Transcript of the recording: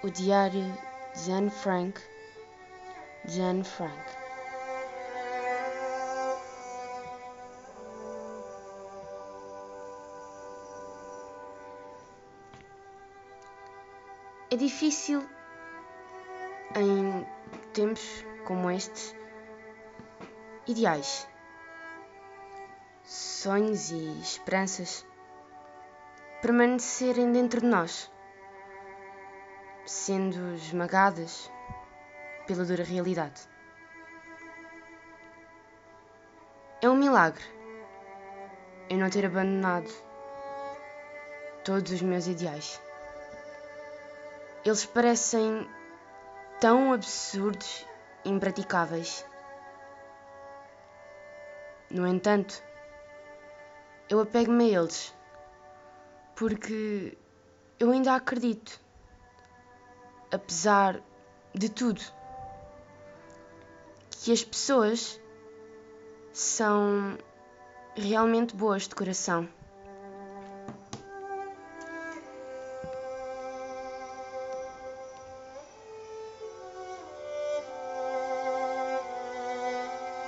O Diário de Anne Frank, de Anne Frank. É difícil em tempos como estes ideais, sonhos e esperanças permanecerem dentro de nós sendo esmagadas pela dura realidade. É um milagre eu não ter abandonado todos os meus ideais. Eles parecem tão absurdos e impraticáveis. No entanto, eu apego-me a eles porque eu ainda acredito apesar de tudo, que as pessoas são realmente boas de coração.